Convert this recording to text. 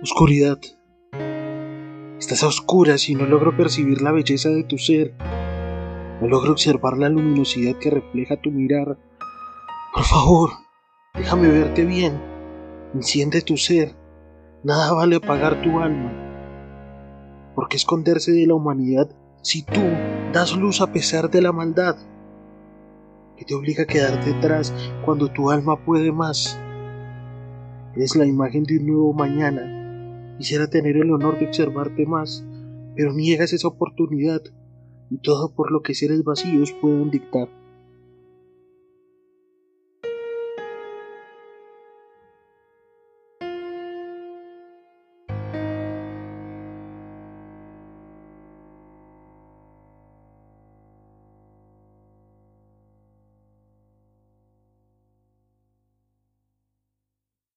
Oscuridad. Estás a oscuras y no logro percibir la belleza de tu ser. No logro observar la luminosidad que refleja tu mirar. Por favor, déjame verte bien. Enciende tu ser. Nada vale apagar tu alma. ¿Por qué esconderse de la humanidad si tú das luz a pesar de la maldad? ¿Qué te obliga a quedarte atrás cuando tu alma puede más? Eres la imagen de un nuevo mañana. Quisiera tener el honor de observarte más, pero niegas esa oportunidad y todo por lo que seres vacíos pueden dictar.